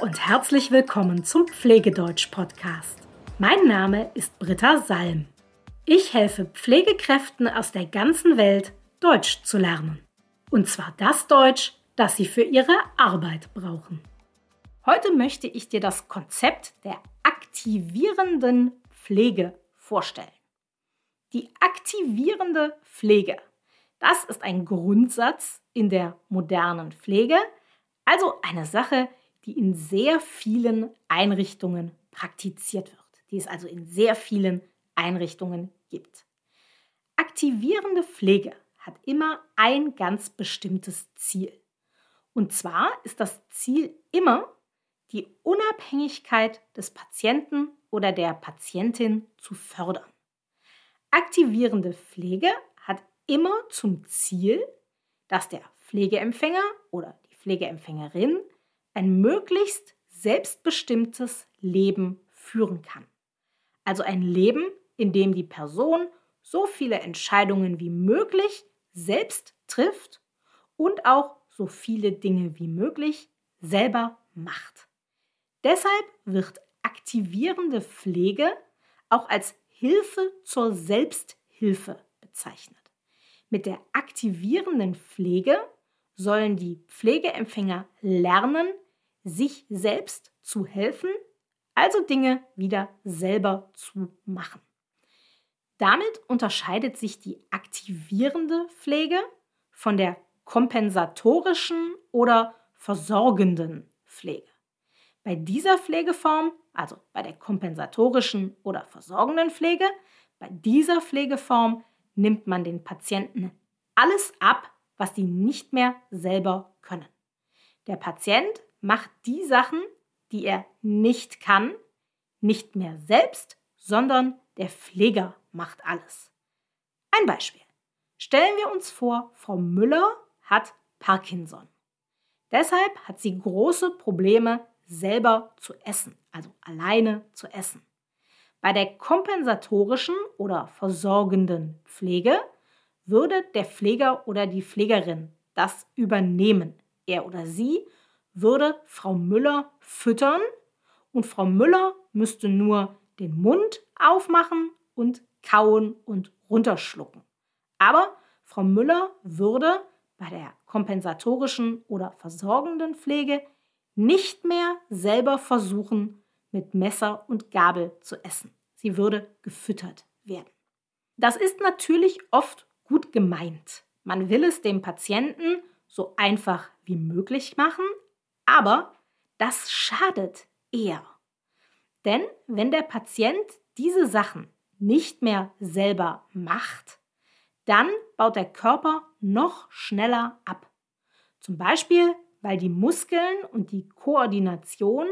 Und herzlich willkommen zum Pflegedeutsch-Podcast. Mein Name ist Britta Salm. Ich helfe Pflegekräften aus der ganzen Welt, Deutsch zu lernen. Und zwar das Deutsch, das sie für ihre Arbeit brauchen. Heute möchte ich dir das Konzept der aktivierenden Pflege vorstellen. Die aktivierende Pflege, das ist ein Grundsatz in der modernen Pflege, also eine Sache, die in sehr vielen Einrichtungen praktiziert wird, die es also in sehr vielen Einrichtungen gibt. Aktivierende Pflege hat immer ein ganz bestimmtes Ziel. Und zwar ist das Ziel immer, die Unabhängigkeit des Patienten oder der Patientin zu fördern. Aktivierende Pflege hat immer zum Ziel, dass der Pflegeempfänger oder die Pflegeempfängerin ein möglichst selbstbestimmtes Leben führen kann. Also ein Leben, in dem die Person so viele Entscheidungen wie möglich selbst trifft und auch so viele Dinge wie möglich selber macht. Deshalb wird aktivierende Pflege auch als Hilfe zur Selbsthilfe bezeichnet. Mit der aktivierenden Pflege sollen die Pflegeempfänger lernen, sich selbst zu helfen, also Dinge wieder selber zu machen. Damit unterscheidet sich die aktivierende Pflege von der kompensatorischen oder versorgenden Pflege. Bei dieser Pflegeform, also bei der kompensatorischen oder versorgenden Pflege, bei dieser Pflegeform nimmt man den Patienten alles ab, was die nicht mehr selber können. Der Patient macht die Sachen, die er nicht kann, nicht mehr selbst, sondern der Pfleger macht alles. Ein Beispiel. Stellen wir uns vor, Frau Müller hat Parkinson. Deshalb hat sie große Probleme, selber zu essen, also alleine zu essen. Bei der kompensatorischen oder versorgenden Pflege würde der Pfleger oder die Pflegerin das übernehmen. Er oder sie würde Frau Müller füttern und Frau Müller müsste nur den Mund aufmachen und kauen und runterschlucken. Aber Frau Müller würde bei der kompensatorischen oder versorgenden Pflege nicht mehr selber versuchen, mit Messer und Gabel zu essen. Sie würde gefüttert werden. Das ist natürlich oft gut gemeint. Man will es dem Patienten so einfach wie möglich machen, aber das schadet eher. Denn wenn der Patient diese Sachen nicht mehr selber macht, dann baut der Körper noch schneller ab. Zum Beispiel, weil die Muskeln und die Koordination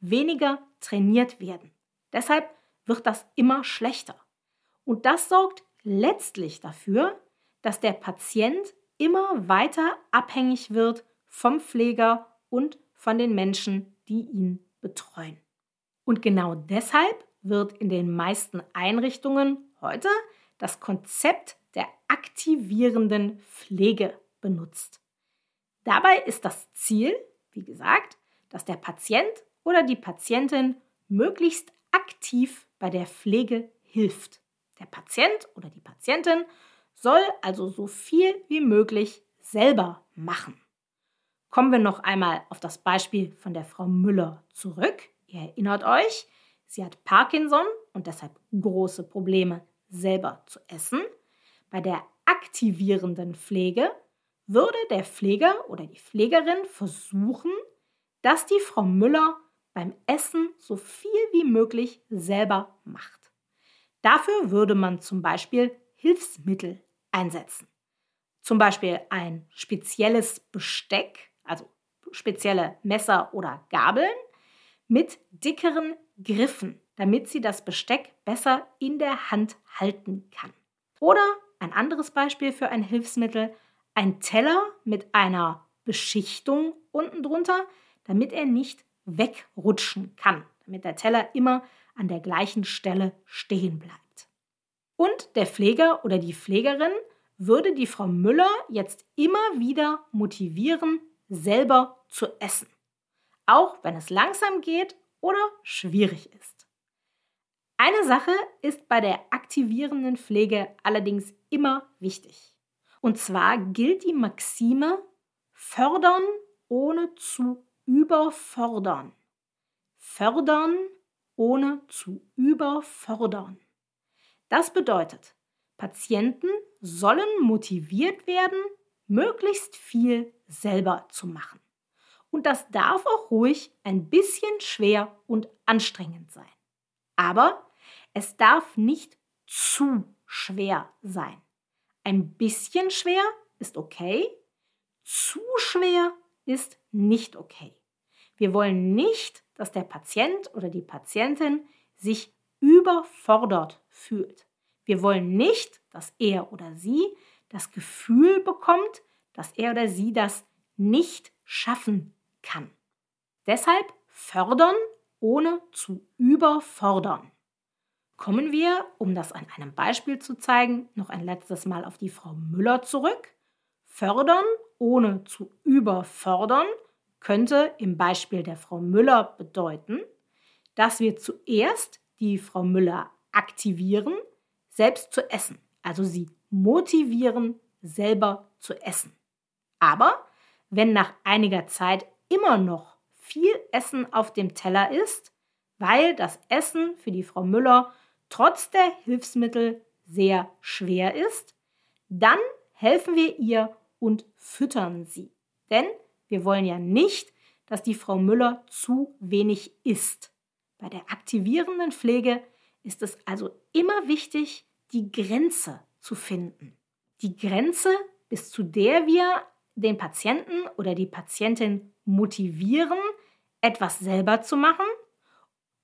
weniger trainiert werden. Deshalb wird das immer schlechter. Und das sorgt letztlich dafür, dass der Patient immer weiter abhängig wird vom Pfleger und von den Menschen, die ihn betreuen. Und genau deshalb wird in den meisten Einrichtungen heute das Konzept der aktivierenden Pflege benutzt. Dabei ist das Ziel, wie gesagt, dass der Patient oder die Patientin möglichst aktiv bei der Pflege hilft. Der Patient oder die Patientin soll also so viel wie möglich selber machen. Kommen wir noch einmal auf das Beispiel von der Frau Müller zurück. Ihr erinnert euch, sie hat Parkinson und deshalb große Probleme, selber zu essen. Bei der aktivierenden Pflege würde der Pfleger oder die Pflegerin versuchen, dass die Frau Müller beim Essen so viel wie möglich selber macht. Dafür würde man zum Beispiel Hilfsmittel einsetzen. Zum Beispiel ein spezielles Besteck, also spezielle Messer oder Gabeln mit dickeren Griffen, damit sie das Besteck besser in der Hand halten kann. Oder ein anderes Beispiel für ein Hilfsmittel, ein Teller mit einer Beschichtung unten drunter, damit er nicht wegrutschen kann, damit der Teller immer an der gleichen Stelle stehen bleibt. Und der Pfleger oder die Pflegerin würde die Frau Müller jetzt immer wieder motivieren, selber zu essen. auch wenn es langsam geht oder schwierig ist. Eine Sache ist bei der aktivierenden Pflege allerdings immer wichtig. Und zwar gilt die Maxime fördern ohne zu überfordern. Fördern ohne zu überfordern. Das bedeutet, Patienten sollen motiviert werden, möglichst viel selber zu machen. Und das darf auch ruhig ein bisschen schwer und anstrengend sein. Aber es darf nicht zu schwer sein. Ein bisschen schwer ist okay, zu schwer ist nicht okay. Wir wollen nicht, dass der Patient oder die Patientin sich überfordert fühlt. Wir wollen nicht, dass er oder sie das Gefühl bekommt, dass er oder sie das nicht schaffen kann. Deshalb fördern, ohne zu überfordern. Kommen wir, um das an einem Beispiel zu zeigen, noch ein letztes Mal auf die Frau Müller zurück. Fördern, ohne zu überfordern, könnte im Beispiel der Frau Müller bedeuten, dass wir zuerst die Frau Müller aktivieren, selbst zu essen, also sie motivieren, selber zu essen. Aber wenn nach einiger Zeit immer noch viel Essen auf dem Teller ist, weil das Essen für die Frau Müller trotz der Hilfsmittel sehr schwer ist, dann helfen wir ihr und füttern sie. Denn wir wollen ja nicht, dass die Frau Müller zu wenig isst. Bei der aktivierenden Pflege ist es also immer wichtig, die Grenze zu finden. Die Grenze, bis zu der wir den Patienten oder die Patientin motivieren, etwas selber zu machen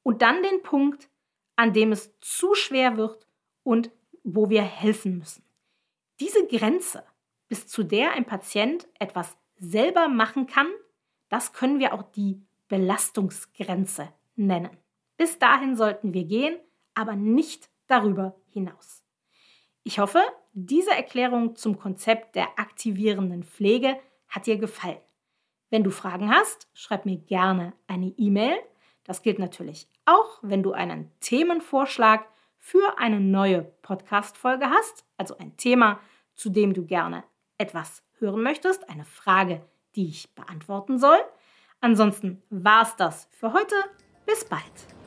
und dann den Punkt, an dem es zu schwer wird und wo wir helfen müssen. Diese Grenze, bis zu der ein Patient etwas selber machen kann, das können wir auch die Belastungsgrenze nennen. Bis dahin sollten wir gehen, aber nicht darüber hinaus. Ich hoffe, diese Erklärung zum Konzept der aktivierenden Pflege hat dir gefallen. Wenn du Fragen hast, schreib mir gerne eine E-Mail. Das gilt natürlich auch, wenn du einen Themenvorschlag für eine neue Podcast-Folge hast, also ein Thema, zu dem du gerne etwas hören möchtest, eine Frage, die ich beantworten soll. Ansonsten war es das für heute. Bis bald.